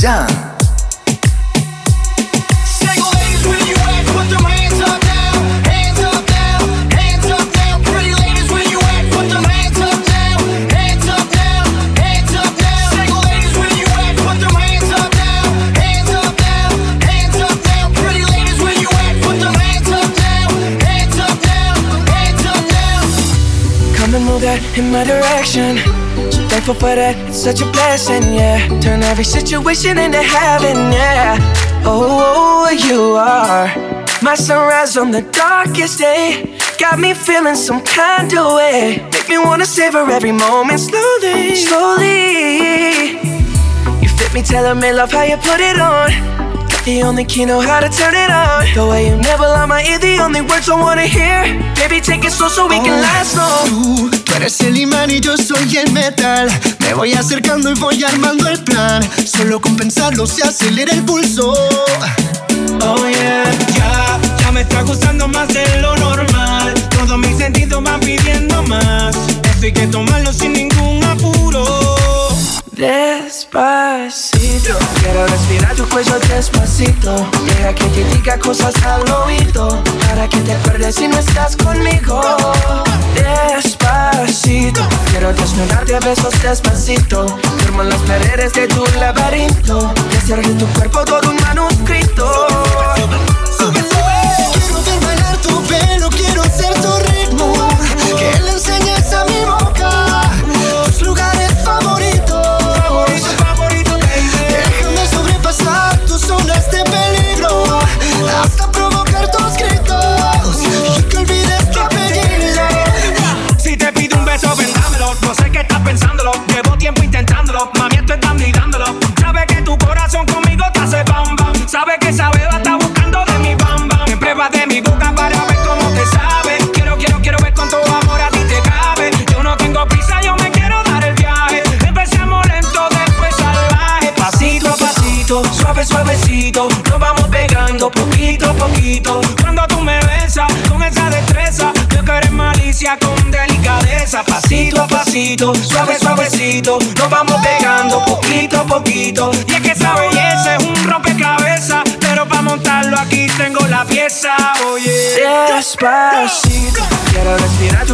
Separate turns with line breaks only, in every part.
Jan.
in my direction. Thankful for that, it's such a blessing, yeah. Turn every situation into heaven, yeah. Oh, oh, oh, you are my sunrise on the darkest day. Got me feeling some kind of way. Make me wanna savor every moment slowly, slowly. You fit me, telling me love how you put it on. Got the only key know how to turn it on. The way you never lie my ear, the only words I wanna hear. Baby, take it slow so we can oh, last long.
Eres el imán y yo soy el metal. Me voy acercando y voy armando el plan. Solo con pensarlo se acelera el pulso.
Oh yeah, ya, ya me está gustando más de lo normal. Todos mis sentidos van pidiendo más. Esto que tomarlo sin ningún. Despacito, quiero respirar tu cuello despacito. Deja que te diga cosas al oído. Para que te acuerdes si no estás conmigo. Despacito, quiero desnudarte a besos despacito. Firmo las paredes de tu laberinto. Y hacer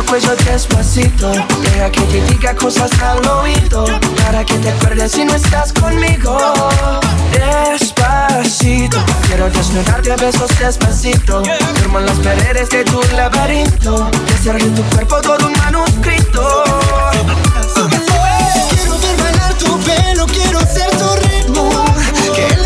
cuello despacito. Deja que te diga cosas al oído, para que te acuerdes si no estás conmigo. Despacito. Quiero desnudarte a besos despacito. Firmo las paredes de tu laberinto. Y hacer de tu cuerpo todo un manuscrito.
Quiero ver bailar tu pelo, quiero ser tu ritmo. Que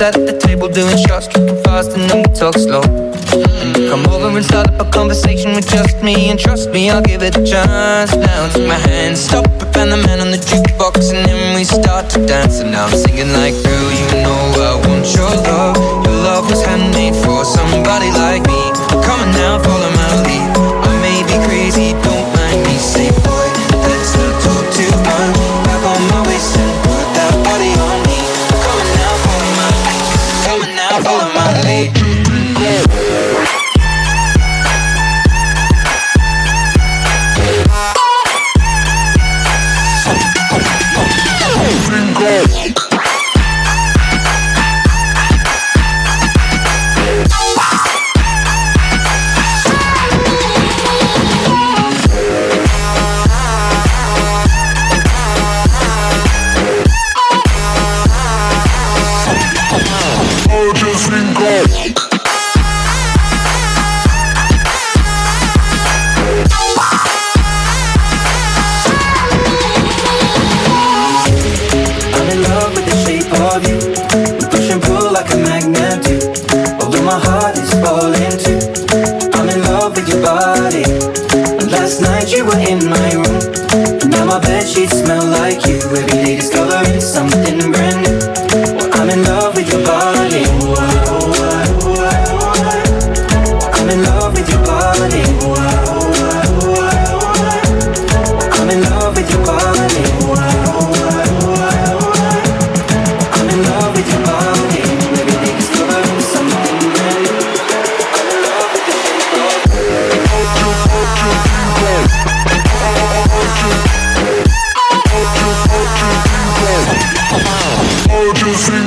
at the table doing shots, tripping fast, and then we talk slow. Come over and start up a conversation with just me, and trust me, I'll give it a chance. Now take my hand, stop and the man on the jukebox, and then we start to dance. And now I'm singing like, girl, you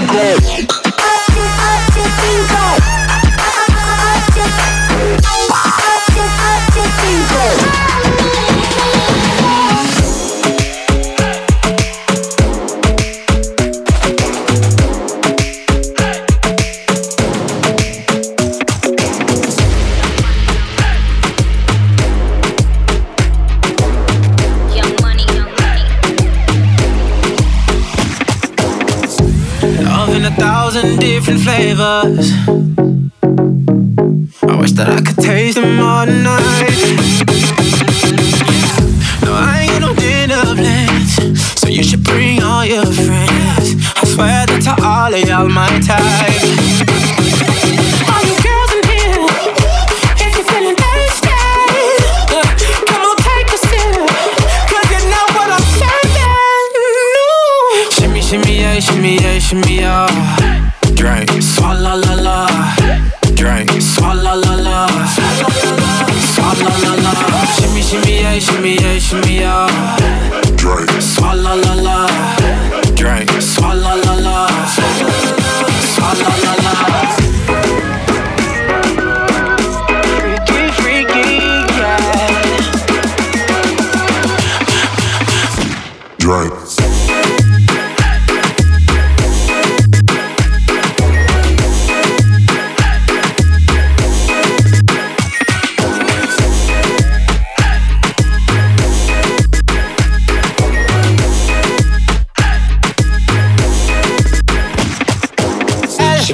go.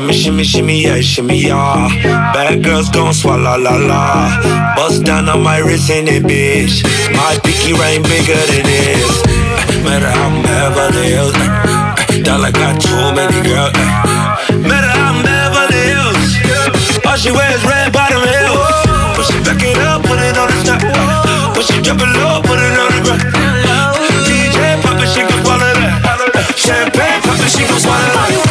Shimmy, shimmy, shimmy, yeah, shimmy, yeah.
Bad girls gon' swallow la la. Bust down on my wrist in it, bitch. My picky ring bigger than this. Uh, matter how I'm Beverly Hills. Uh, uh, dollar got too many girls. Matter how I'm Beverly Hills. All she wears red bottom heels. Push it back it up, put it on the top. Push it drop it low, put it on the ground. DJ pop it, she gon' swallow that. Champagne pop it, she gon' swallow that.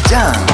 Done.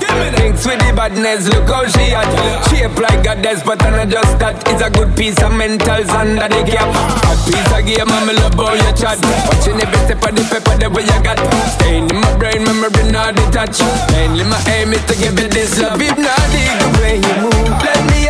that. Thinks with the badness, look how she at. Shape like a but I not just that. It's a good piece of mentals under the cap. A piece of gear, I'm love how you chat. Watching every step of the paper, the way you got. Staying in my brain, memory not detached. Mainly my aim is to give you this love. If not, the way you move, let me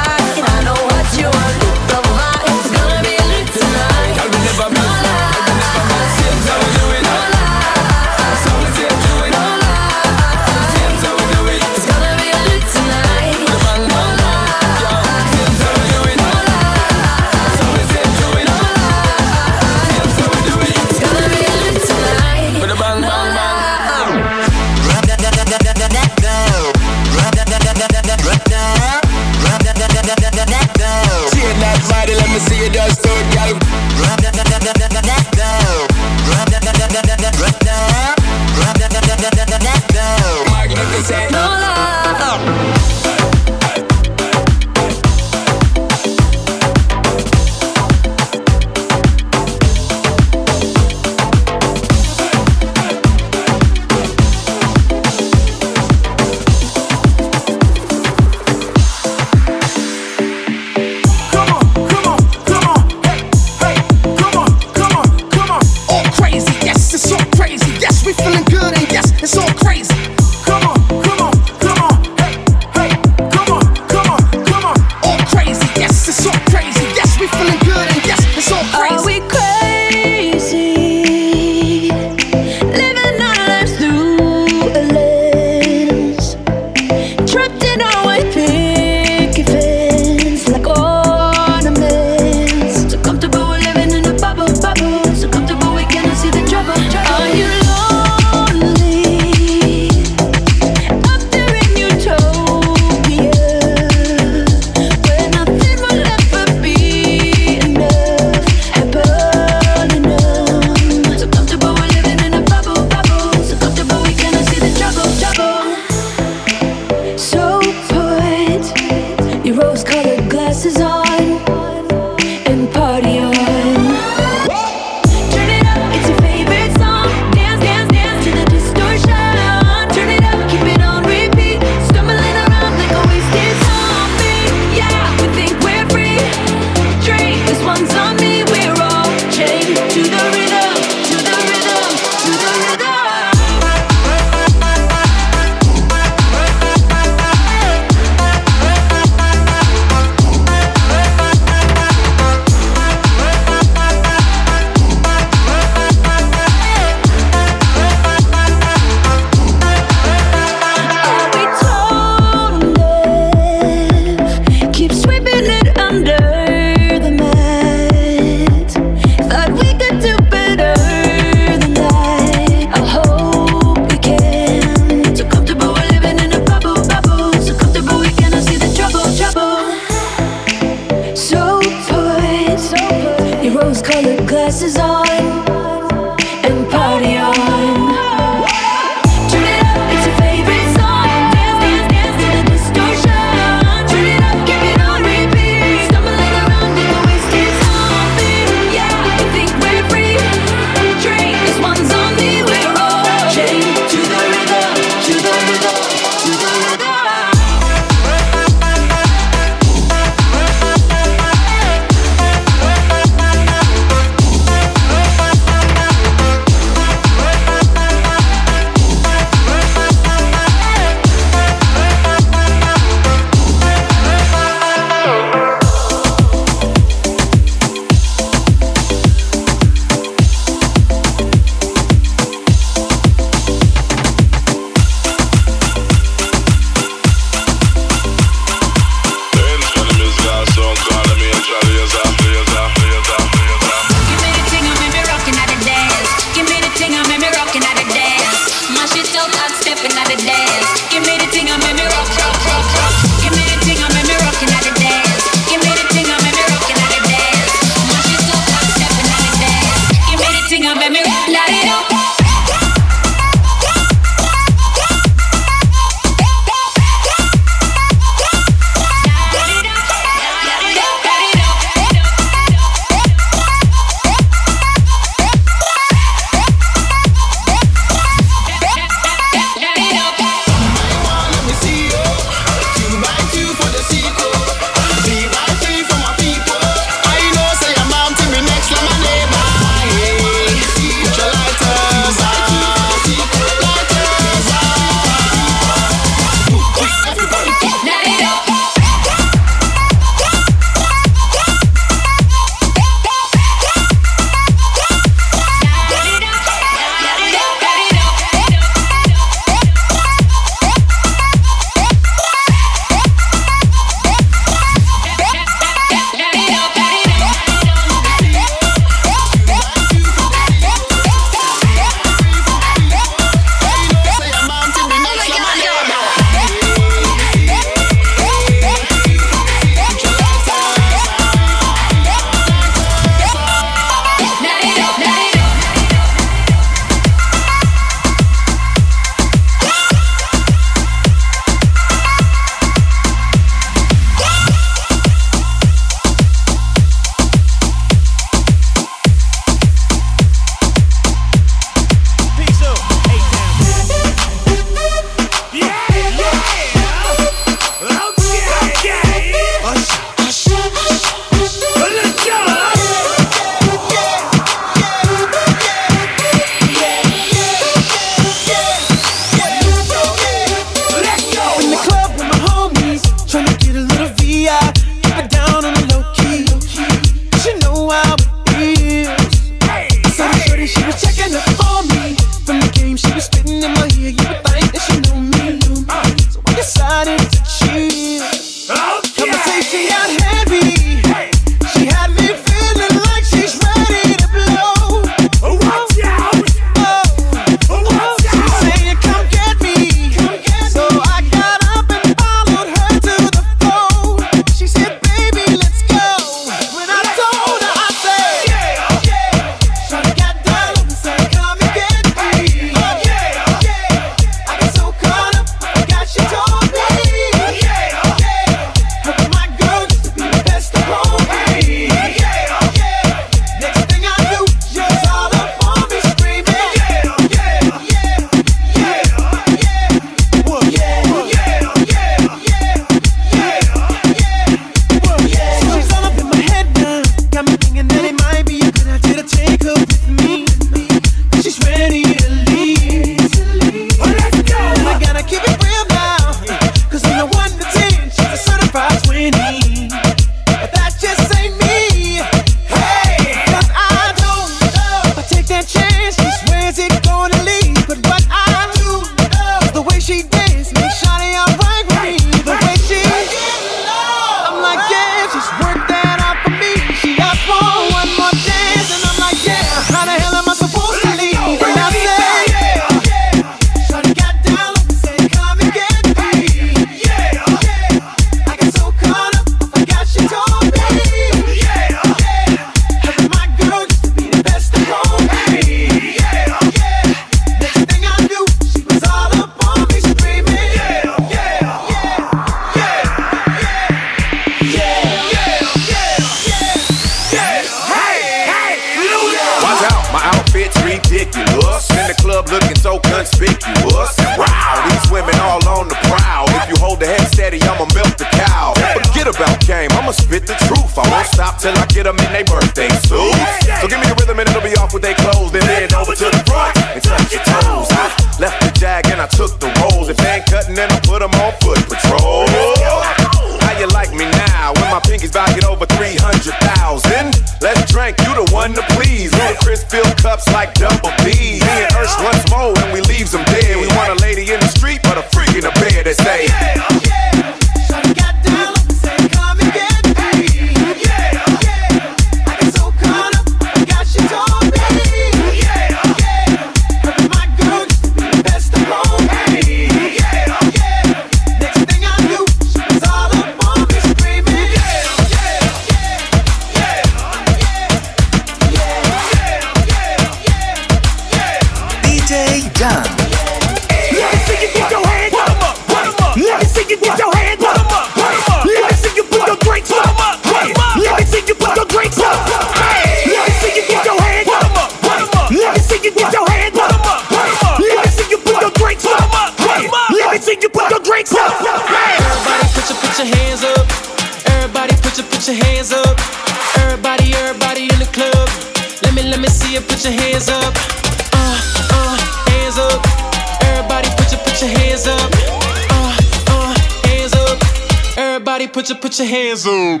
Hands up.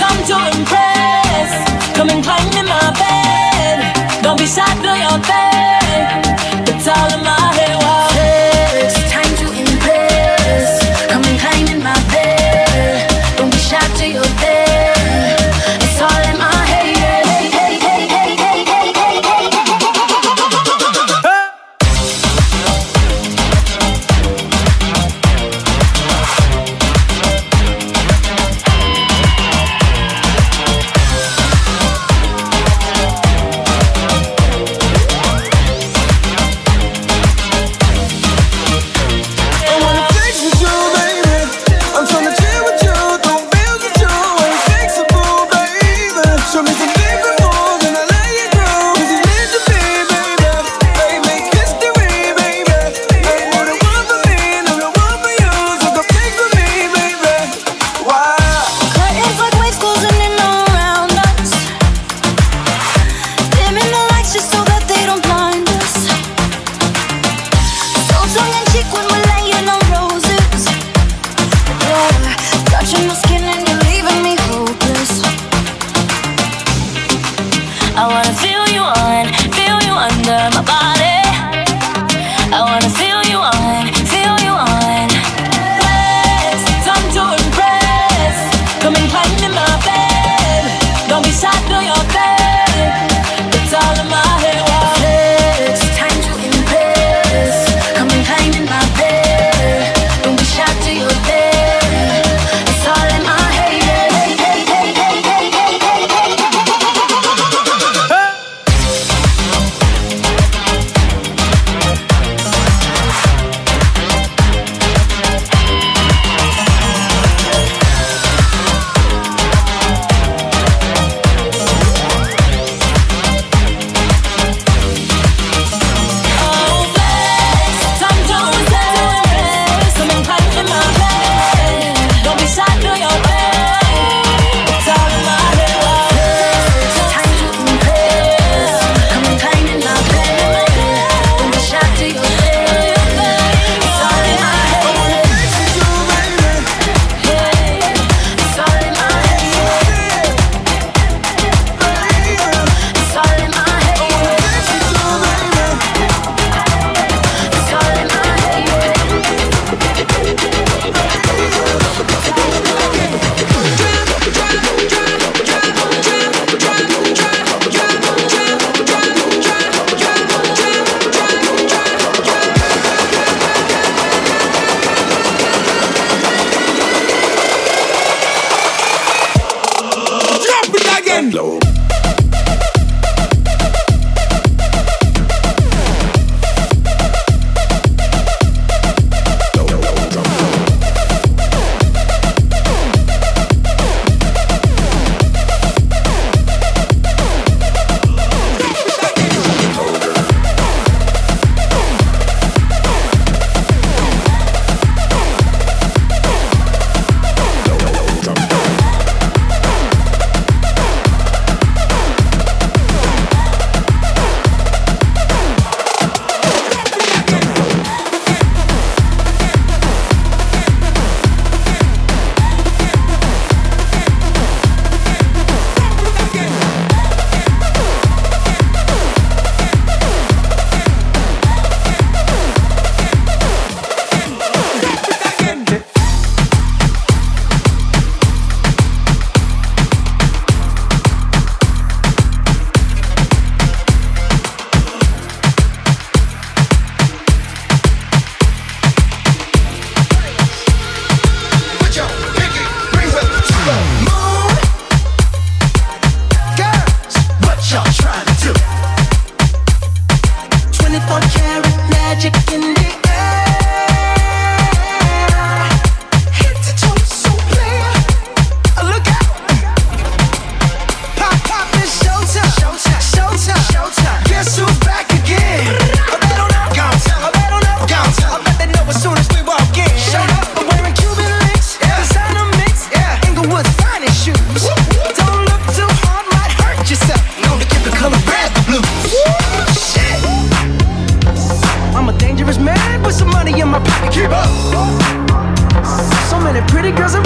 Time to impress. Come and climb in my bed. Don't be shy, blow your best.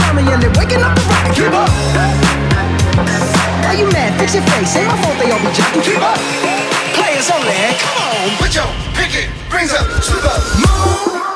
around me and
they're waking up the rock. Keep up. Why you mad? Fix your face. Ain't my fault they all be jacking. Keep up. Players only. Come on, put your pinky rings up to the moon.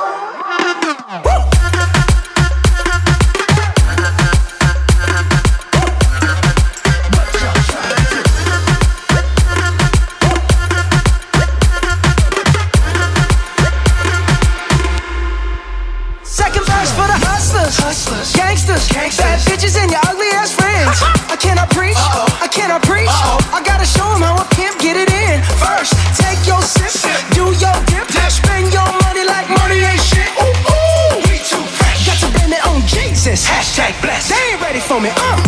For
me. Uh.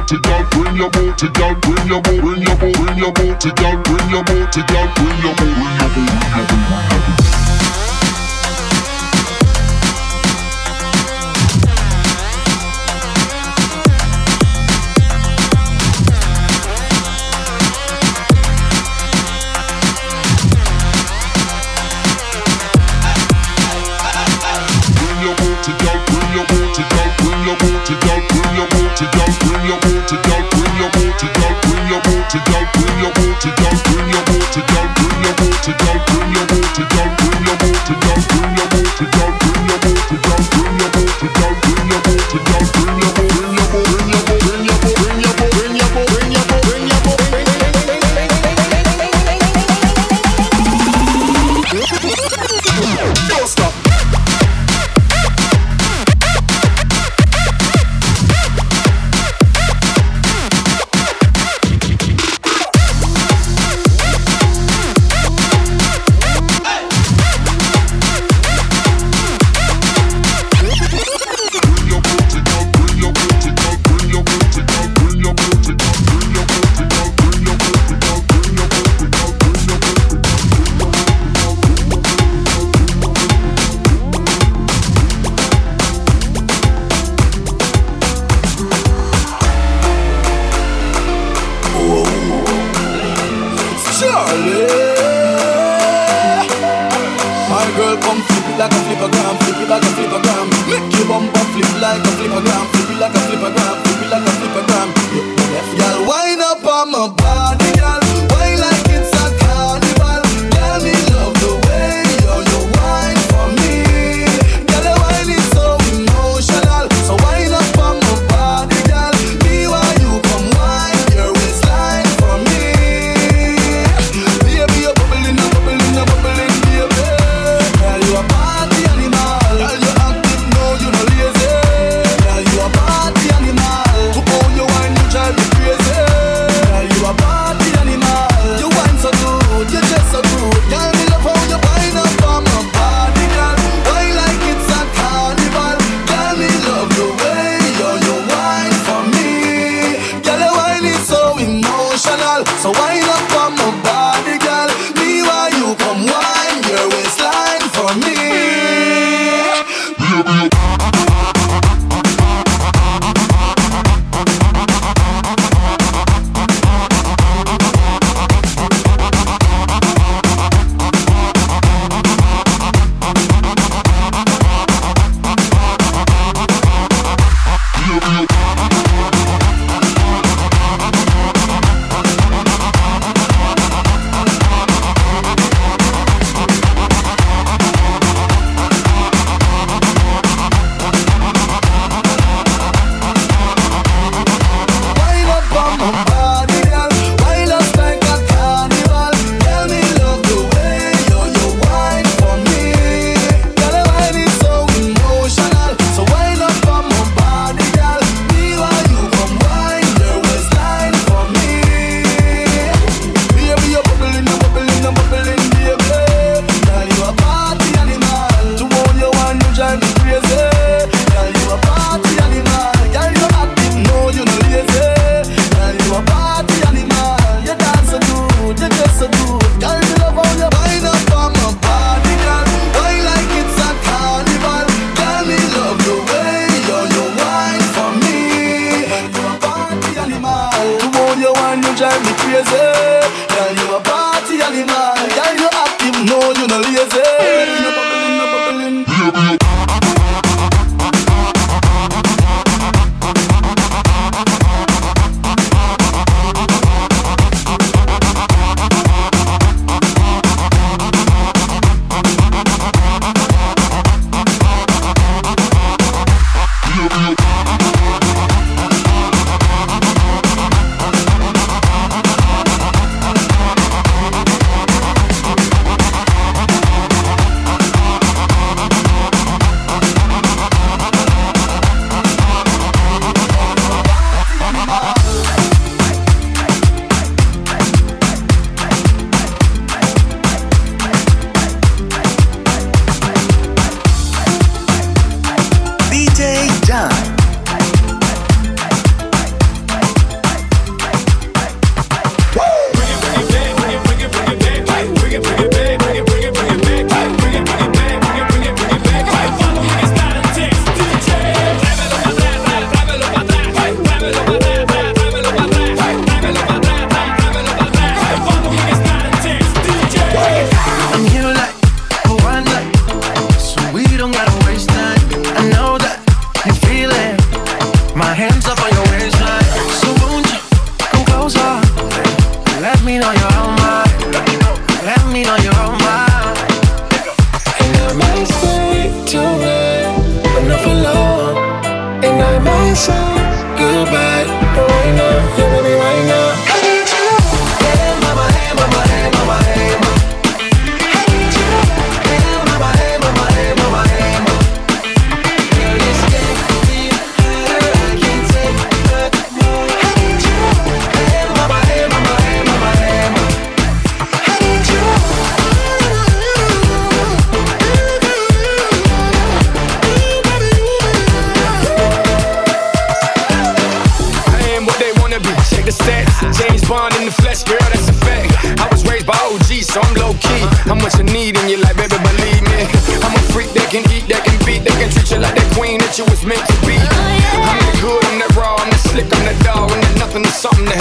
Booty, girl. Bring your booty, girl. Bring your booty, bring your booty, bring your booty, girl. Bring your booty, girl. Bring your booty, bring your booty, bring your booty, We don't bring your girl,
come flip it like a flippergram, flip it like a flippergram. Make your bumper flip like a flippergram, flip it like a flippergram, flip it like a flippergram. Yeah, Girl, wind up on my body,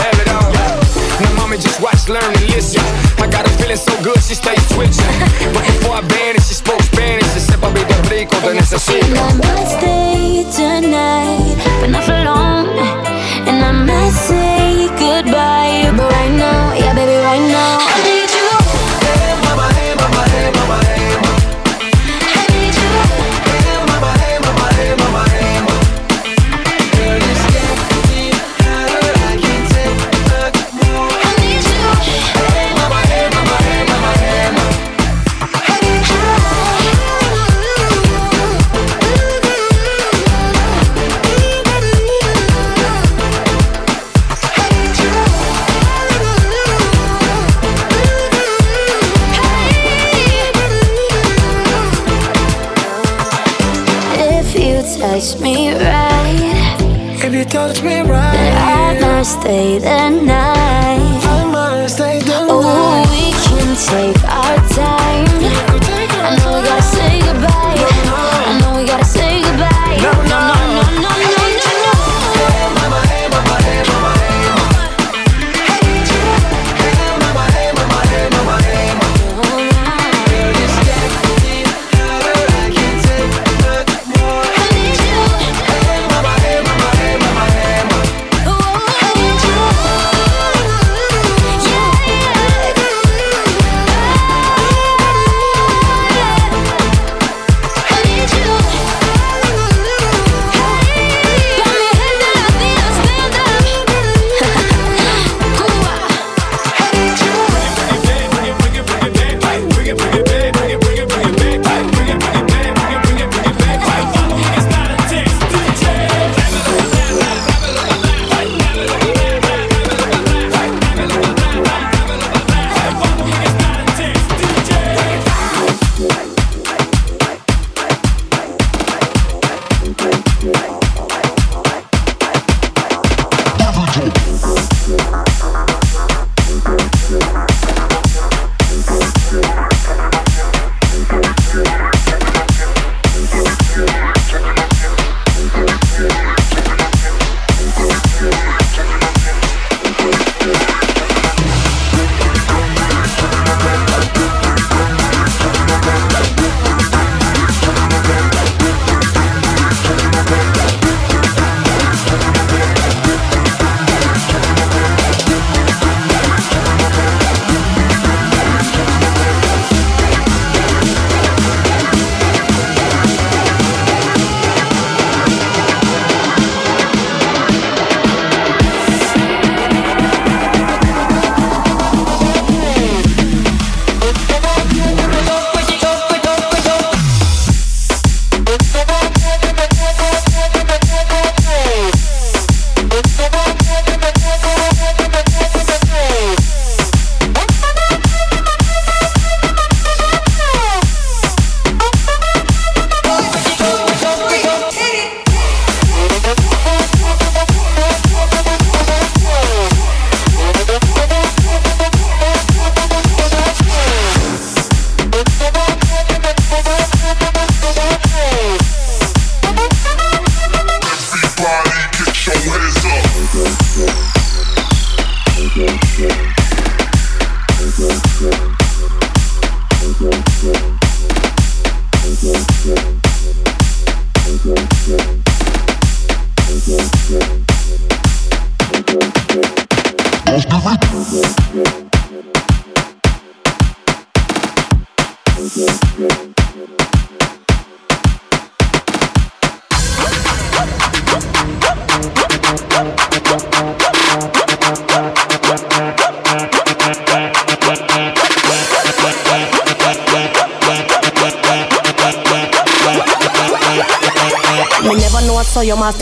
have it all. Now, mommy, just watch, learn, and listen. I got her feeling so good, she stays twitching. But before I banned she spoke Spanish. She said, Papi, te rico, te necesito.
And I might stay tonight, but not for long. And I might say goodbye, but right now, yeah, baby, right now. stay the night.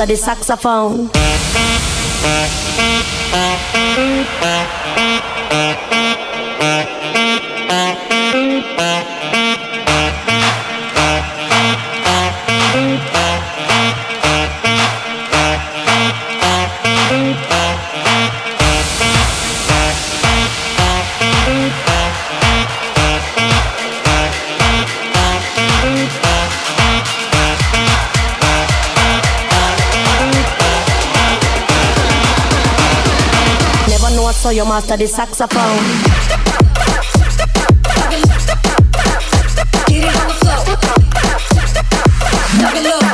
de saxofone. so you master the saxophone.
Get it on the floor. Knock it
low.